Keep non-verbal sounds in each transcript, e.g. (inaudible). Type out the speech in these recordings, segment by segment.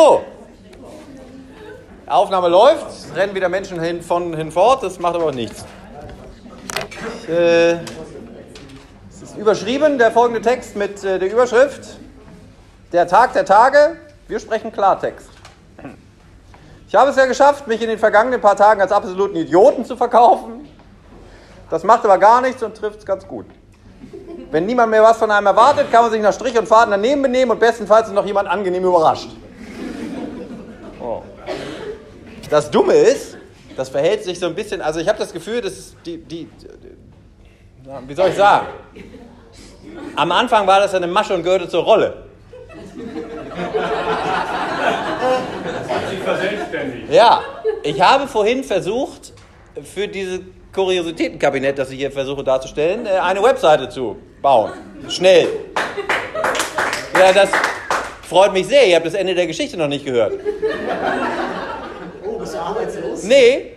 So. Aufnahme läuft, rennen wieder Menschen hin, von hinfort, das macht aber nichts. Äh, ist überschrieben, der folgende Text mit äh, der Überschrift Der Tag der Tage, wir sprechen Klartext. Ich habe es ja geschafft, mich in den vergangenen paar Tagen als absoluten Idioten zu verkaufen. Das macht aber gar nichts und trifft es ganz gut. Wenn niemand mehr was von einem erwartet, kann man sich nach Strich und Faden daneben benehmen und bestenfalls ist noch jemand angenehm überrascht. Oh. Das Dumme ist, das verhält sich so ein bisschen, also ich habe das Gefühl, das ist die, die, die, wie soll ich sagen? Am Anfang war das eine Masche und gehörte zur Rolle. Ja, ich habe vorhin versucht, für dieses Kuriositätenkabinett, das ich hier versuche darzustellen, äh, eine Webseite zu bauen. Schnell. Ja, das freut mich sehr. Ihr habt das Ende der Geschichte noch nicht gehört. Arbeitslos? Nee.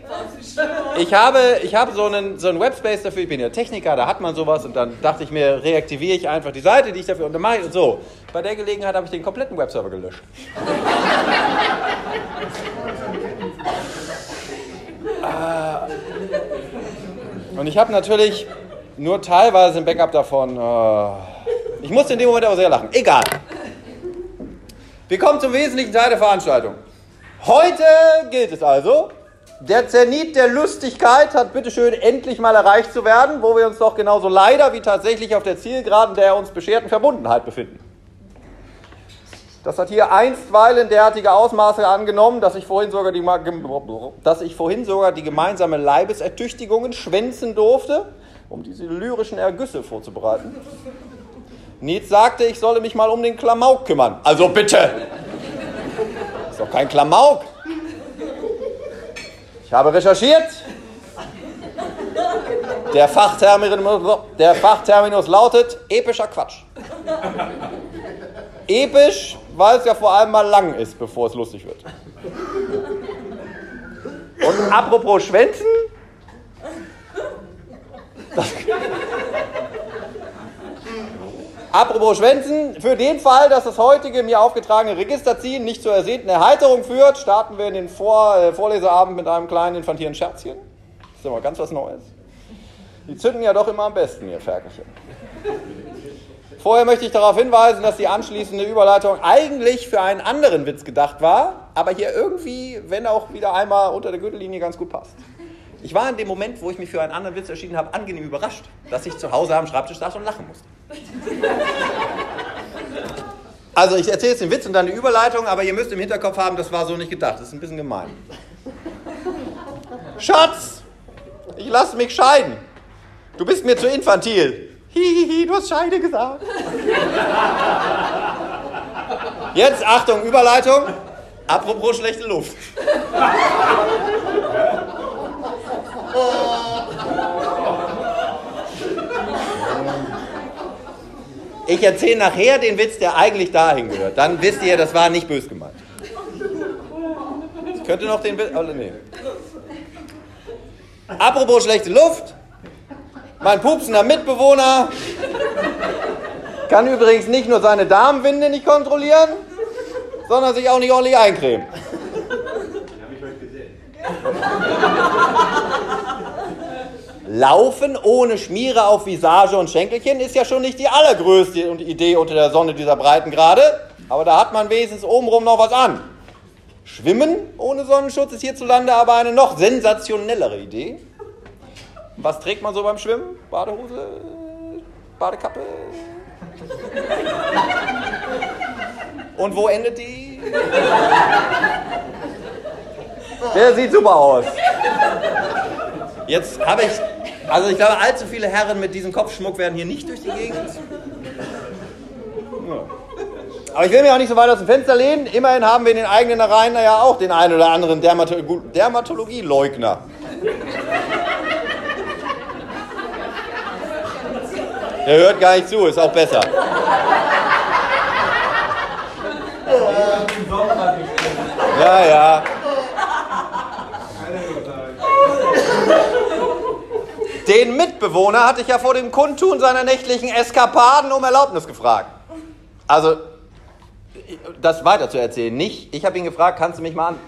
Ich habe, ich habe so, einen, so einen Webspace dafür, ich bin ja Techniker, da hat man sowas und dann dachte ich mir, reaktiviere ich einfach die Seite, die ich dafür, und mache und so. Bei der Gelegenheit habe ich den kompletten Webserver gelöscht. Ah. Und ich habe natürlich nur teilweise ein Backup davon. ah. Ich musste in dem Moment aber sehr lachen. Egal. Wir kommen zum wesentlichen Teil der Veranstaltung. Heute gilt es also, der Zenit der Lustigkeit hat bitteschön endlich mal erreicht zu werden, wo wir uns doch genauso leider wie tatsächlich auf der Zielgeraden der uns bescherten Verbundenheit befinden. Das hat hier einstweilen derartige Ausmaße angenommen, dass ich vorhin sogar die, dass ich vorhin sogar die gemeinsame Leibesertüchtigungen schwänzen durfte, um diese lyrischen Ergüsse vorzubereiten. Nietz sagte, ich solle mich mal um den Klamauk kümmern. Also bitte! Doch kein Klamauk. Ich habe recherchiert. Der Fachterminus, der Fachterminus lautet epischer Quatsch. Episch, weil es ja vor allem mal lang ist, bevor es lustig wird. Und apropos Schwänzen. Das, apropos Schwänzen, für den Fall, dass das heutige mir aufgetragene Registerziehen nicht zur ersehnten Erheiterung führt, starten wir in den Vor äh, Vorleseabend mit einem kleinen infantilen Scherzchen. Das ist ja mal ganz was Neues. Die zünden ja doch immer am besten, ihr Ferkelchen. Vorher möchte ich darauf hinweisen, dass die anschließende Überleitung eigentlich für einen anderen Witz gedacht war, aber hier irgendwie, wenn auch wieder einmal unter der Gürtellinie, ganz gut passt. Ich war in dem Moment, wo ich mich für einen anderen Witz entschieden habe, angenehm überrascht, dass ich zu Hause am Schreibtisch saß und lachen musste. Also ich erzähle jetzt den Witz und dann die Überleitung, aber ihr müsst im Hinterkopf haben, das war so nicht gedacht. Das ist ein bisschen gemein. Schatz, ich lasse mich scheiden. Du bist mir zu infantil. Hihihi, du hast Scheide gesagt. Jetzt Achtung, Überleitung. Apropos schlechte Luft. Ich erzähle nachher den Witz, der eigentlich dahin gehört. Dann wisst ihr, das war nicht bös gemeint. Ich könnte noch den Witz. Oh, nee. Apropos schlechte Luft. Mein pupsender Mitbewohner kann übrigens nicht nur seine Damenwinde nicht kontrollieren, sondern sich auch nicht ordentlich eincremen. (laughs) Laufen ohne Schmiere auf Visage und Schenkelchen ist ja schon nicht die allergrößte Idee unter der Sonne dieser Breitengrade, aber da hat man wenigstens obenrum noch was an. Schwimmen ohne Sonnenschutz ist hierzulande aber eine noch sensationellere Idee. Was trägt man so beim Schwimmen? Badehose, Badekappe. Und wo endet die? Der sieht super aus. Jetzt habe ich, also ich glaube, allzu viele Herren mit diesem Kopfschmuck werden hier nicht durch die Gegend. Aber ich will mich auch nicht so weit aus dem Fenster lehnen. Immerhin haben wir in den eigenen Reihen ja auch den einen oder anderen Dermato Dermatologie-Leugner. Er hört gar nicht zu, ist auch besser. Ja, ja. Den Mitbewohner hatte ich ja vor dem Kundtun seiner nächtlichen Eskapaden um Erlaubnis gefragt. Also, das weiter zu erzählen. Nicht, ich habe ihn gefragt, kannst du mich mal an.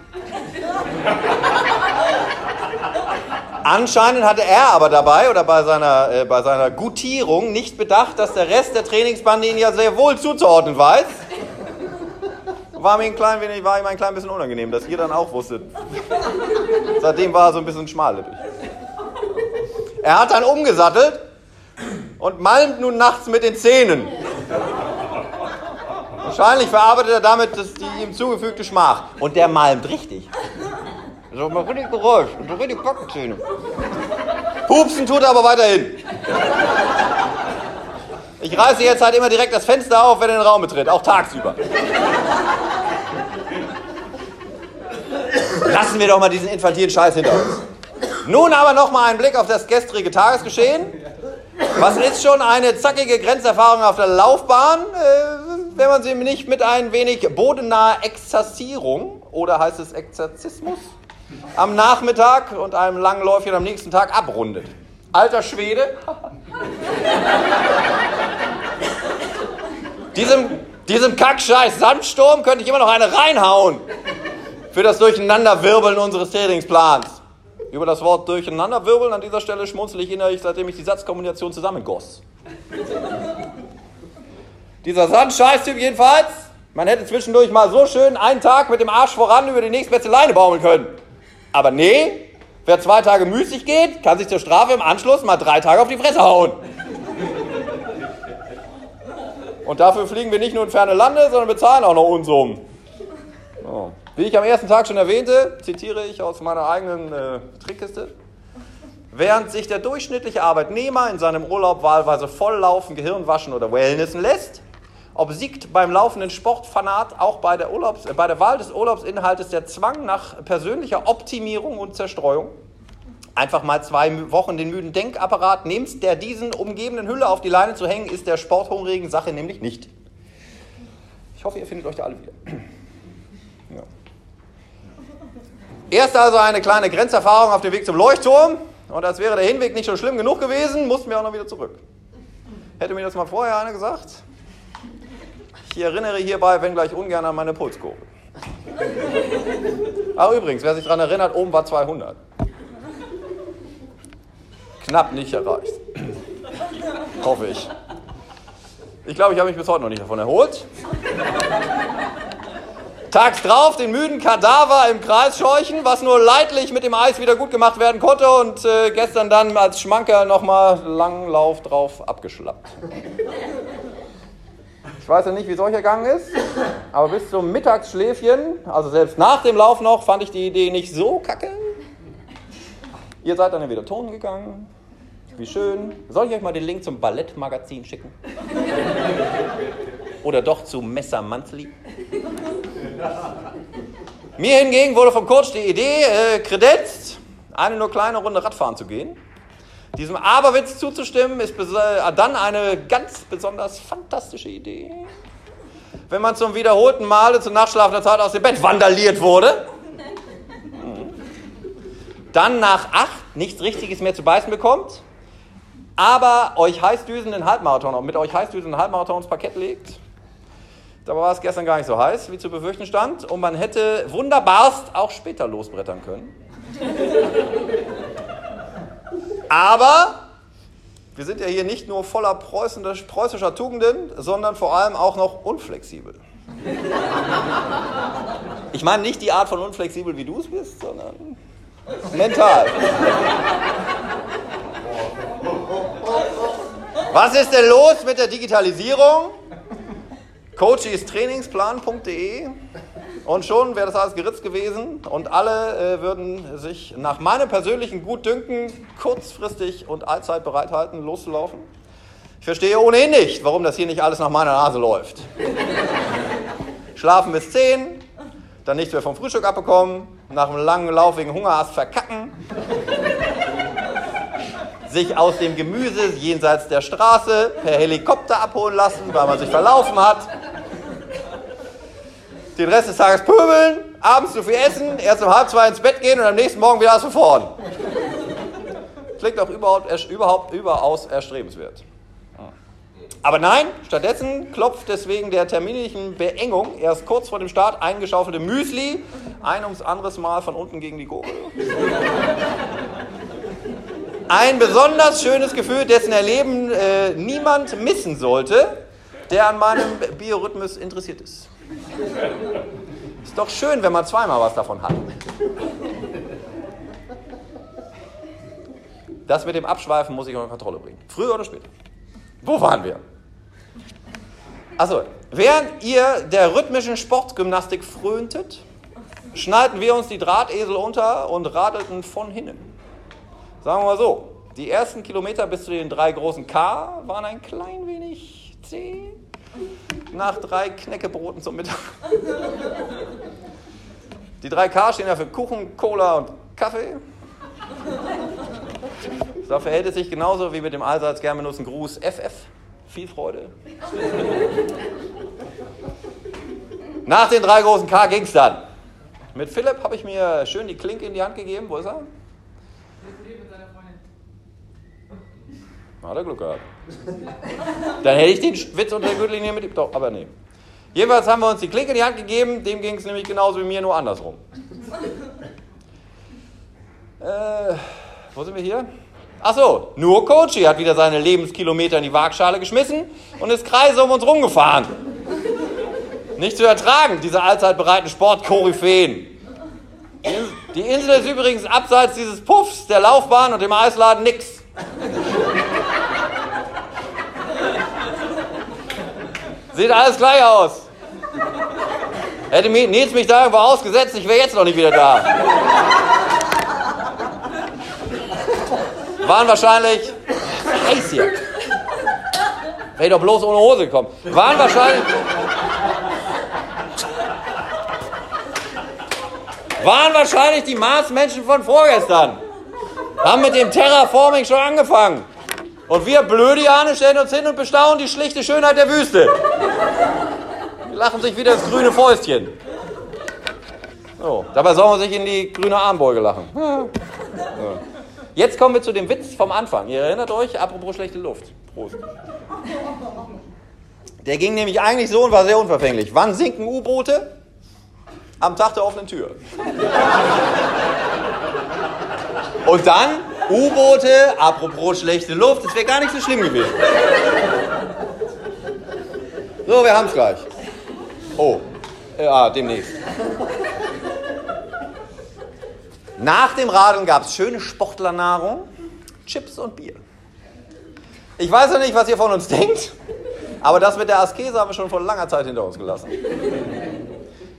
Anscheinend hatte er aber dabei oder bei seiner, äh, bei seiner Gutierung nicht bedacht, dass der Rest der Trainingsbande ihn ja sehr wohl zuzuordnen weiß. War mir ein klein wenig, war ihm ein klein bisschen unangenehm, dass ihr dann auch wusstet. Seitdem war er so ein bisschen schmallippig. Er hat dann umgesattelt und malmt nun nachts mit den Zähnen. Wahrscheinlich verarbeitet er damit das, die ihm zugefügte Schmach. Und der malmt richtig. So mal richtig Geräusch und so richtig Backenzähne. Pupsen tut er aber weiterhin. Ich reiße jetzt halt immer direkt das Fenster auf, wenn er in den Raum betritt, auch tagsüber. Lassen wir doch mal diesen infantilen Scheiß hinter uns. Nun aber noch mal ein Blick auf das gestrige Tagesgeschehen. Was ist schon eine zackige Grenzerfahrung auf der Laufbahn, äh, wenn man sie nicht mit ein wenig bodennaher Exzersierung oder heißt es Exerzismus am Nachmittag und einem langen Läufchen am nächsten Tag abrundet? Alter Schwede. diesem, diesem Kackscheiß Sandsturm könnte ich immer noch eine reinhauen für das Durcheinanderwirbeln unseres Trainingsplans. Über das Wort Durcheinanderwirbeln an dieser Stelle schmunzel ich innerlich, seitdem ich die Satzkombination zusammengoss. Dieser Sandscheißtyp jedenfalls, man hätte zwischendurch mal so schön einen Tag mit dem Arsch voran über die nächstbeste Leine baumeln können. Aber nee, wer zwei Tage müßig geht, kann sich zur Strafe im Anschluss mal drei Tage auf die Fresse hauen. Und dafür fliegen wir nicht nur in ferne Lande, sondern bezahlen auch noch Unsummen. So. Wie ich am ersten Tag schon erwähnte, zitiere ich aus meiner eigenen äh, Trickkiste. Während sich der durchschnittliche Arbeitnehmer in seinem Urlaub wahlweise volllaufen, Gehirn waschen oder Wellnessen lässt, obsiegt beim laufenden Sportfanat auch bei der, Urlaubs, äh, bei der Wahl des Urlaubsinhaltes der Zwang nach persönlicher Optimierung und Zerstreuung. Einfach mal zwei Wochen den müden Denkapparat nimmst, der diesen umgebenden Hülle auf die Leine zu hängen, ist der sporthungrigen Sache nämlich nicht. Ich hoffe, ihr findet euch da alle wieder. (clears throat) Ja. Erst also eine kleine Grenzerfahrung auf dem Weg zum Leuchtturm. Und als wäre der Hinweg nicht schon schlimm genug gewesen, mussten wir auch noch wieder zurück. Hätte mir das mal vorher einer gesagt? Ich erinnere hierbei, wenn gleich ungern, an meine Pulskurve. Ach übrigens, wer sich daran erinnert, oben war 200. Knapp nicht erreicht. Hoffe ich. Ich glaube, ich habe mich bis heute noch nicht davon erholt. Tags drauf den müden Kadaver im Kreis scheuchen, was nur leidlich mit dem Eis wieder gut gemacht werden konnte und äh, gestern dann als Schmanker nochmal langen Lauf drauf abgeschlappt. Ich weiß ja nicht, wie es euch ergangen ist, aber bis zum Mittagsschläfchen, also selbst nach dem Lauf noch, fand ich die Idee nicht so kacke. Ihr seid dann ja wieder Ton gegangen. Wie schön. Soll ich euch mal den Link zum Ballettmagazin schicken? Oder doch zu Messer Monthly? (laughs) Mir hingegen wurde vom Coach die Idee äh, kredenzt, eine nur kleine Runde Radfahren zu gehen. Diesem Aberwitz zuzustimmen, ist äh, dann eine ganz besonders fantastische Idee. Wenn man zum wiederholten Male zur nachschlafender Zeit aus dem Bett vandaliert wurde, dann nach acht nichts Richtiges mehr zu beißen bekommt, aber euch heißdüsenden Halbmarathon, mit euch heißdüsenden Halbmarathons Parkett legt. Dabei war es gestern gar nicht so heiß, wie zu befürchten stand, und man hätte wunderbarst auch später losbrettern können. Aber wir sind ja hier nicht nur voller preußischer Tugenden, sondern vor allem auch noch unflexibel. Ich meine nicht die Art von unflexibel, wie du es bist, sondern mental. Was ist denn los mit der Digitalisierung? coachestrainingsplan.de und schon wäre das alles geritzt gewesen und alle äh, würden sich nach meinem persönlichen Gutdünken kurzfristig und allzeit bereithalten, loszulaufen. Ich verstehe ohnehin nicht, warum das hier nicht alles nach meiner Nase läuft. Schlafen bis 10, dann nichts mehr vom Frühstück abbekommen, nach einem langen Lauf wegen Hungerast verkacken, sich aus dem Gemüse jenseits der Straße per Helikopter abholen lassen, weil man sich verlaufen hat. Den Rest des Tages pöbeln, abends zu viel essen, erst um halb zwei ins Bett gehen und am nächsten Morgen wieder aus von vorn. Klingt auch überhaupt, überhaupt überaus erstrebenswert. Aber nein, stattdessen klopft deswegen der terminlichen Beengung erst kurz vor dem Start eingeschaufelte Müsli ein ums anderes Mal von unten gegen die Gurgel. Ein besonders schönes Gefühl, dessen Erleben äh, niemand missen sollte, der an meinem Biorhythmus interessiert ist. Ist doch schön, wenn man zweimal was davon hat. Das mit dem Abschweifen muss ich unter Kontrolle bringen. Früher oder später. Wo waren wir? Achso, während ihr der rhythmischen Sportgymnastik fröntet, schnallten wir uns die Drahtesel unter und radelten von hinnen. Sagen wir mal so, die ersten Kilometer bis zu den drei großen K waren ein klein wenig zäh. Nach drei Knäckebroten zum Mittag. Die drei K stehen ja für Kuchen, Cola und Kaffee. So verhält es sich genauso wie mit dem allseits gern benutzten Gruß FF. Viel Freude. Nach den drei großen K ging es dann. Mit Philipp habe ich mir schön die Klinke in die Hand gegeben. Wo ist er? Hat er Glück gehabt. (laughs) Dann hätte ich den Witz unter der Gürtellinie mit. Doch, aber nee. Jedenfalls haben wir uns die Klinke in die Hand gegeben. Dem ging es nämlich genauso wie mir, nur andersrum. (laughs) Äh, wo sind wir hier? Achso, nur Kochi hat wieder seine Lebenskilometer in die Waagschale geschmissen und ist Kreise um uns rumgefahren. Nicht zu ertragen, diese allzeit bereiten Sportkoryphäen. Die Insel ist übrigens abseits dieses Puffs, der Laufbahn und dem Eisladen nix. Sieht alles gleich aus. Hätte Nils mich da irgendwo ausgesetzt, ich wäre jetzt noch nicht wieder da. Waren wahrscheinlich. Heiß hier. Wäre doch bloß ohne Hose gekommen. Waren wahrscheinlich. Waren wahrscheinlich die Marsmenschen von vorgestern. Haben mit dem Terraforming schon angefangen. Und wir Blödiane stellen uns hin und bestaunen die schlichte Schönheit der Wüste. Die lachen sich wieder ins grüne Fäustchen. So, dabei soll man sich in die grüne Armbeuge lachen. Ja. Jetzt kommen wir zu dem Witz vom Anfang. Ihr erinnert euch, apropos schlechte Luft. Prost. Der ging nämlich eigentlich so und war sehr unverfänglich. Wann sinken U-Boote? Am Tag der offenen Tür. Und dann U-Boote, apropos schlechte Luft, das wäre gar nicht so schlimm gewesen. So, wir haben es gleich. Oh, ja, demnächst. Nach dem Radeln gab es schöne Sportlernahrung, Chips und Bier. Ich weiß ja nicht, was ihr von uns denkt, aber das mit der Askese haben wir schon vor langer Zeit hinter uns gelassen.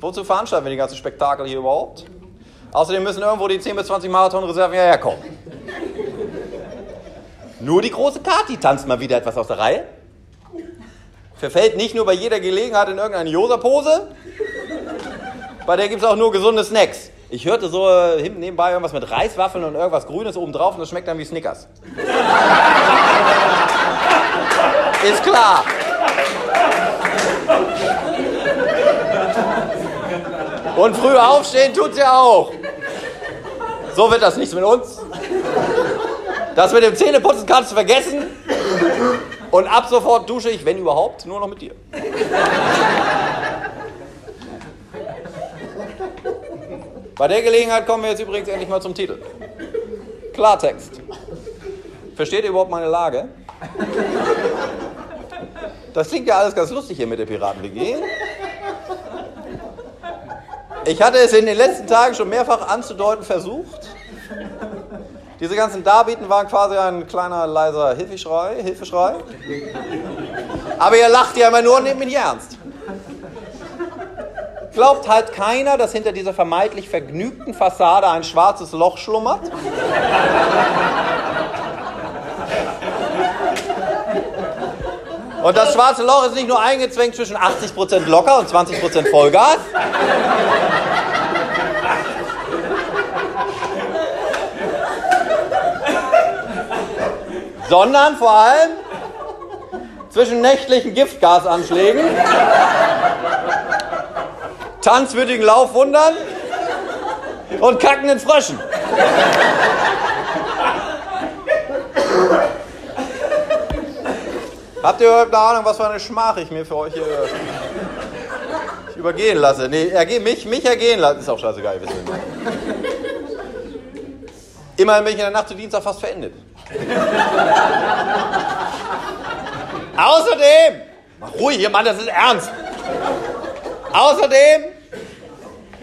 Wozu veranstalten wir die ganzen Spektakel hier überhaupt? Außerdem müssen irgendwo die 10 bis 20 Marathonreserven ja herkommen. Nur die große Kati tanzt mal wieder etwas aus der Reihe. Verfällt nicht nur bei jeder Gelegenheit in irgendeine Josa-Pose, bei der gibt es auch nur gesunde Snacks. Ich hörte so äh, hinten nebenbei irgendwas mit Reiswaffeln und irgendwas Grünes oben drauf und das schmeckt dann wie Snickers. Ist klar. Und früh aufstehen tut sie auch. So wird das nichts mit uns. Das mit dem Zähneputzen kannst du vergessen. Und ab sofort dusche ich, wenn überhaupt, nur noch mit dir. Bei der Gelegenheit kommen wir jetzt übrigens endlich mal zum Titel. Klartext. Versteht ihr überhaupt meine Lage? Das klingt ja alles ganz lustig hier mit der Piraten-WG. Ich hatte es in den letzten Tagen schon mehrfach anzudeuten versucht. Diese ganzen Darbieten waren quasi ein kleiner leiser Hilfeschrei, Hilfeschrei. Aber ihr lacht ja immer nur und nehmt mich ernst glaubt halt keiner, dass hinter dieser vermeintlich vergnügten Fassade ein schwarzes Loch schlummert? Und das schwarze Loch ist nicht nur eingezwängt zwischen 80% locker und 20% Vollgas. Sondern vor allem zwischen nächtlichen Giftgasanschlägen tanzwürdigen Laufwundern und kackenden Fröschen. Habt ihr überhaupt eine Ahnung, was für eine Schmach ich mir für euch hier übergehen lasse? Nee, ergehen, mich, mich ergehen lassen. Ist auch scheißegal. Immerhin bin ich in der Nacht zu Dienstag fast verendet. (laughs) Außerdem, mach ruhig hier, Mann, das ist ernst. Außerdem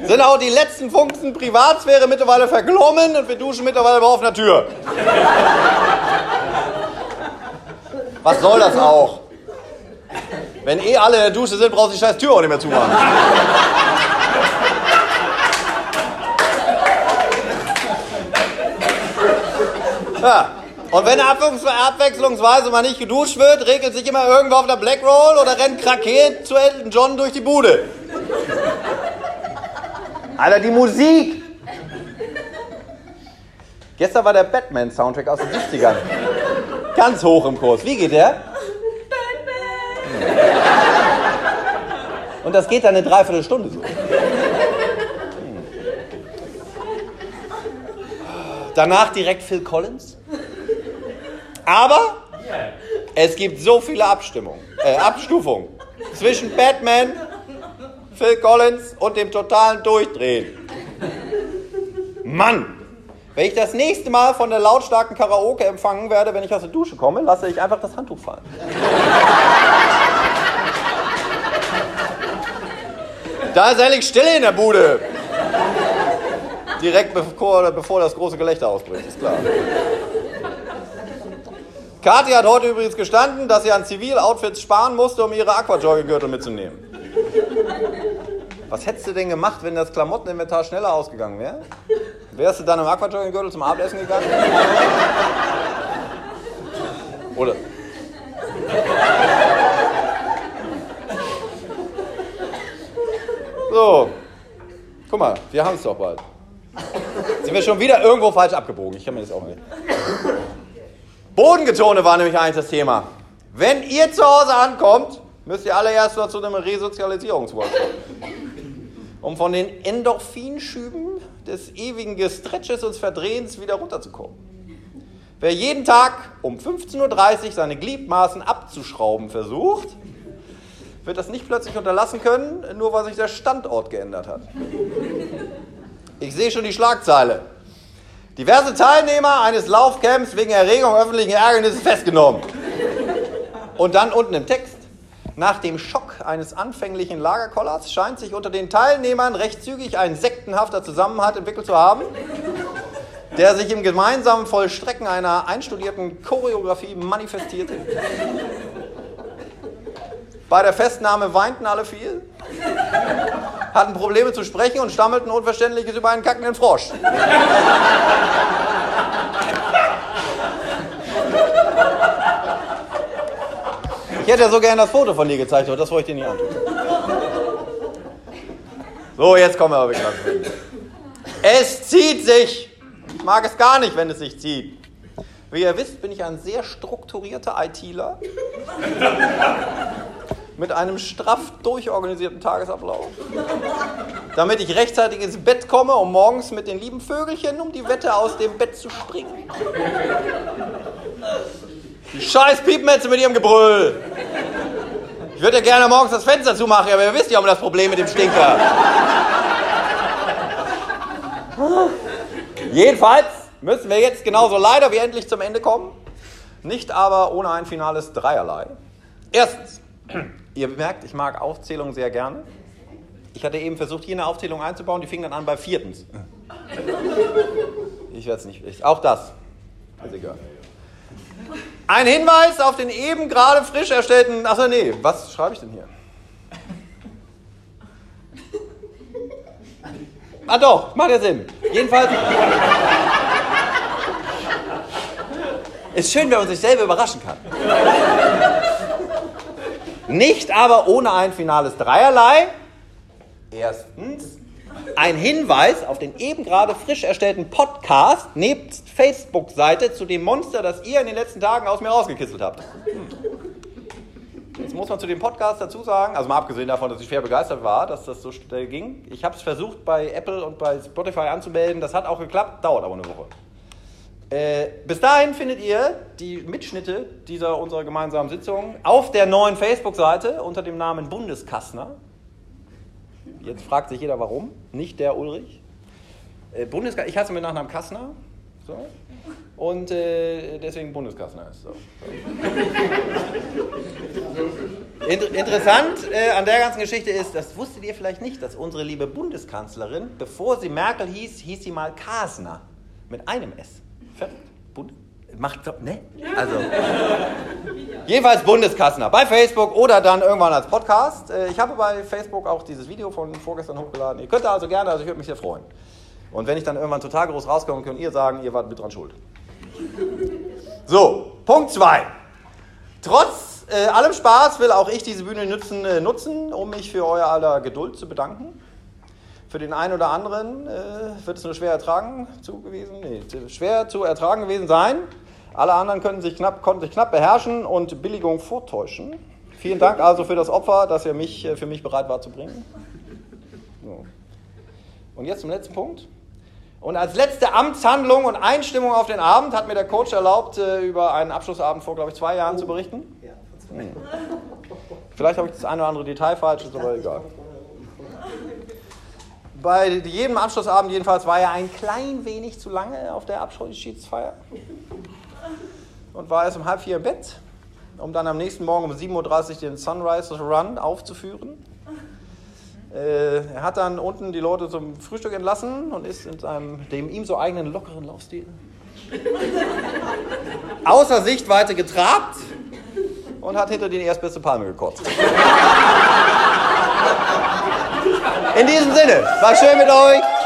sind auch die letzten Funken Privatsphäre mittlerweile verglommen und wir duschen mittlerweile bei offener Tür. Was soll das auch? Wenn eh alle in der Dusche sind, brauchst du die scheiß Tür auch nicht mehr zumachen. Ja. Und wenn abwechslungsweise mal nicht geduscht wird, regelt sich immer irgendwo auf der Blackroll oder rennt Kraket zu Elton John durch die Bude. Alter, die Musik! Gestern war der Batman-Soundtrack aus den 70ern. Ganz hoch im Kurs. Wie geht der? Batman! Und das geht dann eine Dreiviertelstunde so. Danach direkt Phil Collins. Aber es gibt so viele Abstimmungen, äh, Abstufungen zwischen Batman, Phil Collins und dem totalen Durchdrehen. Mann! Wenn ich das nächste Mal von der lautstarken Karaoke empfangen werde, wenn ich aus der Dusche komme, lasse ich einfach das Handtuch fallen. Da ist ehrlich Stille in der Bude. Direkt bevor, bevor das große Gelächter ausbricht, ist klar. Kathi hat heute übrigens gestanden, dass sie an Ziviloutfits sparen musste, um ihre Aquajogging-Gürtel mitzunehmen. Was hättest du denn gemacht, wenn das Klamotteninventar schneller ausgegangen wäre? Wärst du dann im Aquajogging-Gürtel zum Abendessen gegangen? Oder? So, guck mal, wir haben es doch bald. Sind wir schon wieder irgendwo falsch abgebogen? Ich kann mir das auch nicht. Bodengetone war nämlich eigentlich das Thema. Wenn ihr zu Hause ankommt, müsst ihr alle erst mal zu einem Resozialisierungsworkshop. Um von den Endorphinschüben des ewigen Gestretches und Verdrehens wieder runterzukommen. Wer jeden Tag um 15.30 Uhr seine Gliedmaßen abzuschrauben versucht, wird das nicht plötzlich unterlassen können, nur weil sich der Standort geändert hat. Ich sehe schon die Schlagzeile. Diverse Teilnehmer eines Laufcamps wegen Erregung öffentlichen Ärgernisses festgenommen. Und dann unten im Text. Nach dem Schock eines anfänglichen Lagerkollers scheint sich unter den Teilnehmern recht zügig ein sektenhafter Zusammenhalt entwickelt zu haben, der sich im gemeinsamen Vollstrecken einer einstudierten Choreografie manifestierte. Bei der Festnahme weinten alle viel, hatten Probleme zu sprechen und stammelten Unverständliches über einen kackenden Frosch. Ich hätte ja so gerne das Foto von dir gezeigt, aber das wollte ich dir nicht antun. So, jetzt kommen wir aber wirklich Es zieht sich. Ich mag es gar nicht, wenn es sich zieht. Wie ihr wisst, bin ich ein sehr strukturierter ITler mit einem straff durchorganisierten Tagesablauf, damit ich rechtzeitig ins Bett komme, um morgens mit den lieben Vögelchen um die Wette aus dem Bett zu springen. Die scheiß Piepmetze mit ihrem Gebrüll. Ich würde ja gerne morgens das Fenster zumachen, aber ihr wisst ja um das Problem mit dem Stinker. Jedenfalls müssen wir jetzt genauso leider wie endlich zum Ende kommen. Nicht aber ohne ein finales Dreierlei. Erstens, ihr merkt, ich mag Aufzählungen sehr gerne. Ich hatte eben versucht, hier eine Aufzählung einzubauen, die fing dann an bei viertens. Ich werde es nicht. Ich, auch das. Ist egal. Ein Hinweis auf den eben gerade frisch erstellten. Achso, nee, was schreibe ich denn hier? Ah doch, macht ja Sinn. Jedenfalls. Ist schön, wenn man sich selber überraschen kann. Nicht aber ohne ein finales Dreierlei. Erstens ein Hinweis auf den eben gerade frisch erstellten Podcast nebst Facebook-Seite zu dem Monster, das ihr in den letzten Tagen aus mir rausgekitzelt habt. Jetzt muss man zu dem Podcast dazu sagen, also mal abgesehen davon, dass ich schwer begeistert war, dass das so schnell ging. Ich habe es versucht bei Apple und bei Spotify anzumelden, das hat auch geklappt, dauert aber eine Woche. Äh, bis dahin findet ihr die Mitschnitte dieser unserer gemeinsamen Sitzung auf der neuen Facebook-Seite unter dem Namen Bundeskastner. Jetzt fragt sich jeder, warum. Nicht der Ulrich. Äh, Bundeska ich heiße mit Nachnamen Kastner. So. Und äh, deswegen Bundeskastner ist. So. Inter interessant äh, an der ganzen Geschichte ist, das wusstet ihr vielleicht nicht, dass unsere liebe Bundeskanzlerin, bevor sie Merkel hieß, hieß sie mal Kasner. Mit einem S. Fertig. Bund Macht, ne? Also. Jedenfalls Bundeskastner. Bei Facebook oder dann irgendwann als Podcast. Äh, ich habe bei Facebook auch dieses Video von vorgestern hochgeladen. Ihr könnt also gerne, also ich würde mich sehr freuen. Und wenn ich dann irgendwann total groß rauskomme, könnt ihr sagen, ihr wart mit dran schuld. So, Punkt 2. Trotz äh, allem Spaß will auch ich diese Bühne nutzen, äh, nutzen, um mich für euer aller Geduld zu bedanken. Für den einen oder anderen äh, wird es nur schwer ertragen zu gewesen, nee, schwer zu ertragen gewesen sein. Alle anderen könnten sich knapp, konnten sich knapp beherrschen und Billigung vortäuschen. Vielen Dank also für das Opfer, das ihr mich, äh, für mich bereit war zu bringen. So. Und jetzt zum letzten Punkt. Und als letzte Amtshandlung und Einstimmung auf den Abend hat mir der Coach erlaubt, äh, über einen Abschlussabend vor, glaube ich, zwei Jahren zu berichten. Hm. Vielleicht habe ich das eine oder andere Detail falsch, ist aber egal. Bei jedem Abschlussabend jedenfalls war er ein klein wenig zu lange auf der Abschiedsfeier und war erst um halb vier im Bett, um dann am nächsten Morgen um 7.30 Uhr den Sunrise Run aufzuführen. Äh, er hat dann unten die Leute zum Frühstück entlassen und ist in seinem dem ihm so eigenen lockeren Laufstil (laughs) außer Sichtweite getrabt und hat hinter den erstbeste Palme gekotzt. (laughs) In diesem Sinne, war schön mit euch.